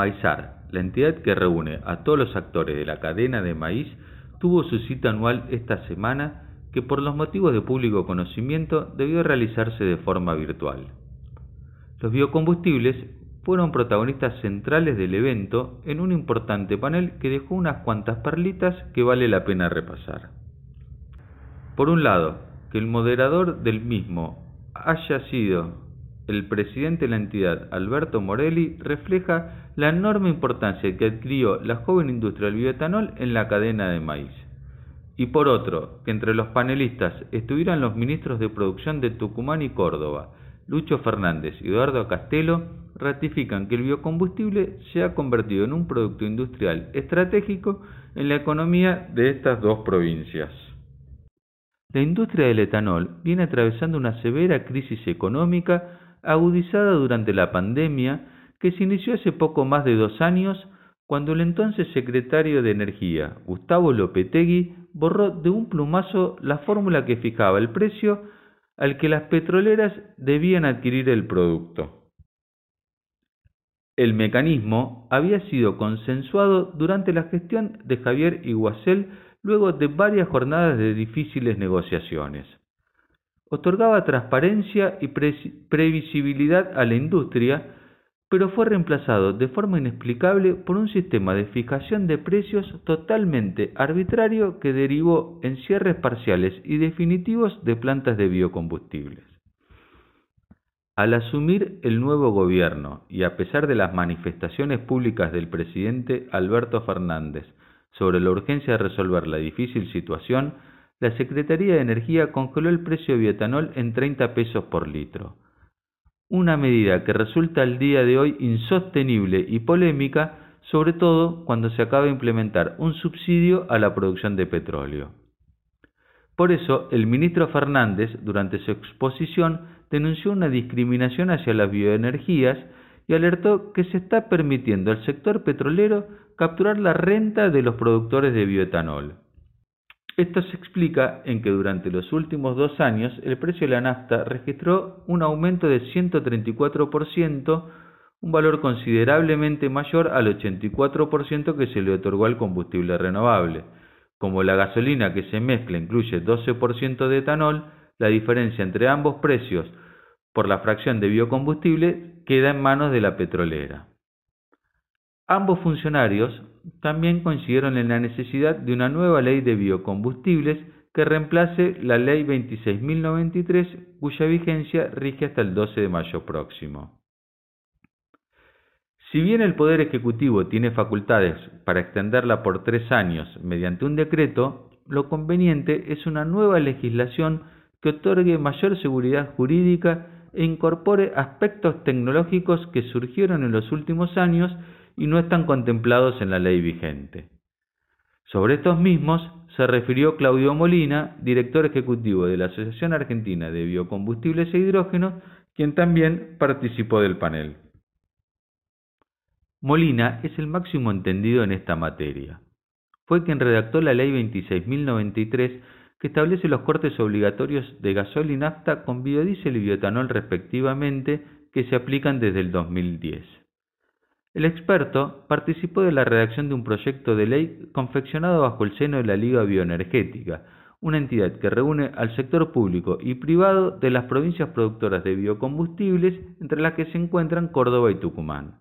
Maizar, la entidad que reúne a todos los actores de la cadena de maíz, tuvo su cita anual esta semana que por los motivos de público conocimiento debió realizarse de forma virtual. Los biocombustibles fueron protagonistas centrales del evento en un importante panel que dejó unas cuantas perlitas que vale la pena repasar. Por un lado, que el moderador del mismo haya sido el presidente de la entidad, Alberto Morelli, refleja la enorme importancia que adquirió la joven industria del bioetanol en la cadena de maíz. Y por otro, que entre los panelistas estuvieran los ministros de producción de Tucumán y Córdoba, Lucho Fernández y Eduardo Castelo, ratifican que el biocombustible se ha convertido en un producto industrial estratégico en la economía de estas dos provincias. La industria del etanol viene atravesando una severa crisis económica agudizada durante la pandemia que se inició hace poco más de dos años cuando el entonces secretario de Energía, Gustavo Lopetegui, borró de un plumazo la fórmula que fijaba el precio al que las petroleras debían adquirir el producto. El mecanismo había sido consensuado durante la gestión de Javier Iguacel luego de varias jornadas de difíciles negociaciones otorgaba transparencia y previsibilidad a la industria, pero fue reemplazado de forma inexplicable por un sistema de fijación de precios totalmente arbitrario que derivó en cierres parciales y definitivos de plantas de biocombustibles. Al asumir el nuevo gobierno y a pesar de las manifestaciones públicas del presidente Alberto Fernández sobre la urgencia de resolver la difícil situación, la Secretaría de Energía congeló el precio de bioetanol en 30 pesos por litro. Una medida que resulta al día de hoy insostenible y polémica, sobre todo cuando se acaba de implementar un subsidio a la producción de petróleo. Por eso, el ministro Fernández, durante su exposición, denunció una discriminación hacia las bioenergías y alertó que se está permitiendo al sector petrolero capturar la renta de los productores de bioetanol. Esto se explica en que durante los últimos dos años el precio de la nafta registró un aumento de 134%, un valor considerablemente mayor al 84% que se le otorgó al combustible renovable. Como la gasolina que se mezcla incluye 12% de etanol, la diferencia entre ambos precios por la fracción de biocombustible queda en manos de la petrolera. Ambos funcionarios también coincidieron en la necesidad de una nueva ley de biocombustibles que reemplace la ley 26.093 cuya vigencia rige hasta el 12 de mayo próximo. Si bien el Poder Ejecutivo tiene facultades para extenderla por tres años mediante un decreto, lo conveniente es una nueva legislación que otorgue mayor seguridad jurídica e incorpore aspectos tecnológicos que surgieron en los últimos años y no están contemplados en la ley vigente. Sobre estos mismos se refirió Claudio Molina, director ejecutivo de la Asociación Argentina de Biocombustibles e Hidrógenos, quien también participó del panel. Molina es el máximo entendido en esta materia. Fue quien redactó la ley 26.093 que establece los cortes obligatorios de gasol y nafta con biodiesel y biotanol respectivamente que se aplican desde el 2010. El experto participó de la redacción de un proyecto de ley confeccionado bajo el seno de la Liga Bioenergética, una entidad que reúne al sector público y privado de las provincias productoras de biocombustibles, entre las que se encuentran Córdoba y Tucumán.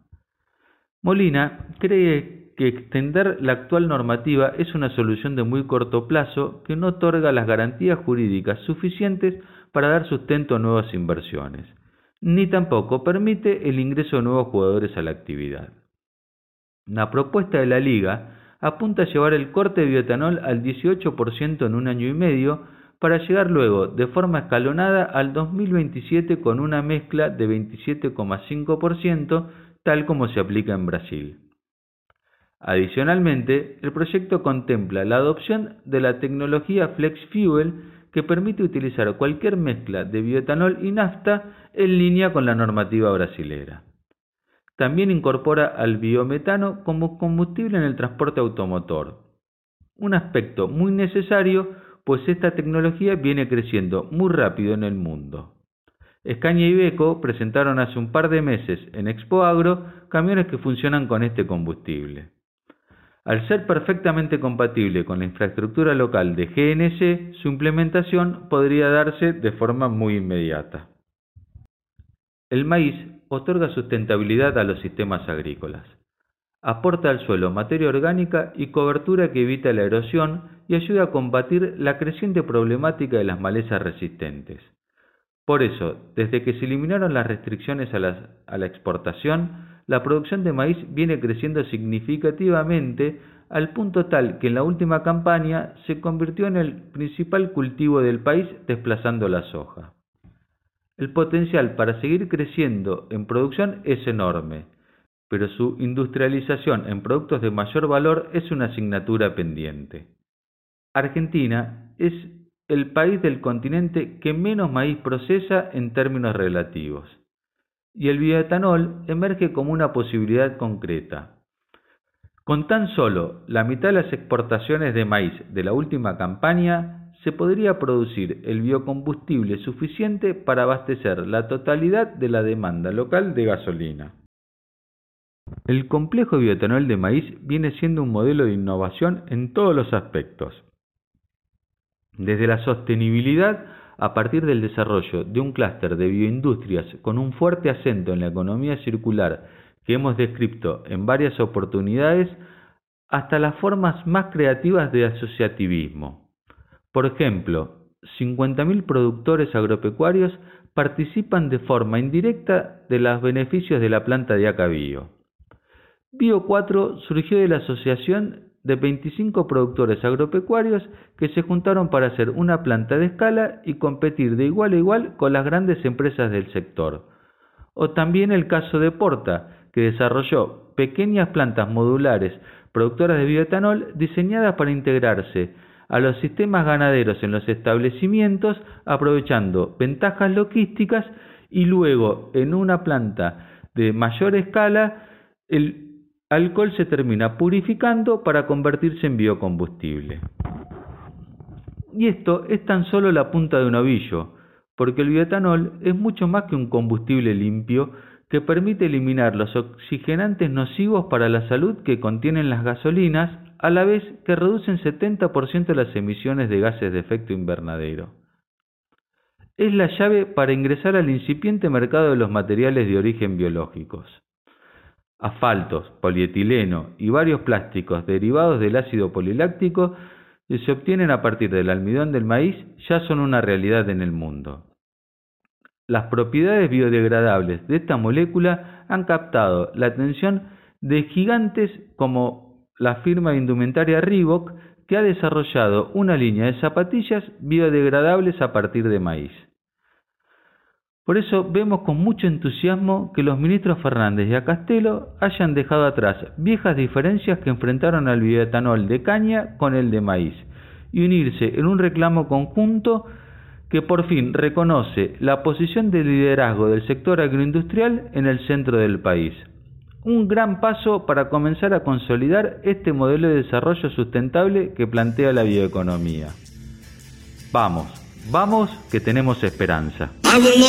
Molina cree que extender la actual normativa es una solución de muy corto plazo que no otorga las garantías jurídicas suficientes para dar sustento a nuevas inversiones ni tampoco permite el ingreso de nuevos jugadores a la actividad. La propuesta de la liga apunta a llevar el corte de bioetanol al 18% en un año y medio para llegar luego de forma escalonada al 2027 con una mezcla de 27,5% tal como se aplica en Brasil. Adicionalmente, el proyecto contempla la adopción de la tecnología Flex Fuel que permite utilizar cualquier mezcla de bioetanol y nafta en línea con la normativa brasilera. También incorpora al biometano como combustible en el transporte automotor, un aspecto muy necesario pues esta tecnología viene creciendo muy rápido en el mundo. Escaña y Beco presentaron hace un par de meses en Expo Agro camiones que funcionan con este combustible. Al ser perfectamente compatible con la infraestructura local de GNC, su implementación podría darse de forma muy inmediata. El maíz otorga sustentabilidad a los sistemas agrícolas. Aporta al suelo materia orgánica y cobertura que evita la erosión y ayuda a combatir la creciente problemática de las malezas resistentes. Por eso, desde que se eliminaron las restricciones a, la exportación, la producción de maíz viene creciendo significativamente al punto tal que en la última campaña se convirtió en el principal cultivo del país desplazando la soja. El potencial para seguir creciendo en producción es enorme, pero su industrialización en productos de mayor valor es una asignatura pendiente. Argentina es el país del continente que menos maíz procesa en términos relativos y el bioetanol emerge como una posibilidad concreta. Con tan solo la mitad de las exportaciones de maíz de la última campaña, se podría producir el biocombustible suficiente para abastecer la totalidad de la demanda local de gasolina. El complejo bioetanol de maíz viene siendo un modelo de innovación en todos los aspectos. Desde la sostenibilidad a partir del desarrollo de un clúster de bioindustrias con un fuerte acento en la economía circular que hemos descrito en varias oportunidades, hasta las formas más creativas de asociativismo. Por ejemplo, 50.000 productores agropecuarios participan de forma indirecta de los beneficios de la planta de Acabío. Bio 4 surgió de la asociación de 25 productores agropecuarios que se juntaron para hacer una planta de escala y competir de igual a igual con las grandes empresas del sector. O también el caso de Porta, que desarrolló pequeñas plantas modulares productoras de bioetanol diseñadas para integrarse a los sistemas ganaderos en los establecimientos aprovechando ventajas logísticas y luego en una planta de mayor escala el alcohol se termina purificando para convertirse en biocombustible. Y esto es tan solo la punta de un ovillo, porque el bioetanol es mucho más que un combustible limpio que permite eliminar los oxigenantes nocivos para la salud que contienen las gasolinas, a la vez que reducen 70% las emisiones de gases de efecto invernadero. Es la llave para ingresar al incipiente mercado de los materiales de origen biológicos asfaltos, polietileno y varios plásticos derivados del ácido poliláctico que se obtienen a partir del almidón del maíz ya son una realidad en el mundo. Las propiedades biodegradables de esta molécula han captado la atención de gigantes como la firma indumentaria Reebok que ha desarrollado una línea de zapatillas biodegradables a partir de maíz. Por eso vemos con mucho entusiasmo que los ministros Fernández y Acastelo hayan dejado atrás viejas diferencias que enfrentaron al bioetanol de caña con el de maíz y unirse en un reclamo conjunto que por fin reconoce la posición de liderazgo del sector agroindustrial en el centro del país. Un gran paso para comenzar a consolidar este modelo de desarrollo sustentable que plantea la bioeconomía. Vamos, Vamos, que tenemos esperanza. I will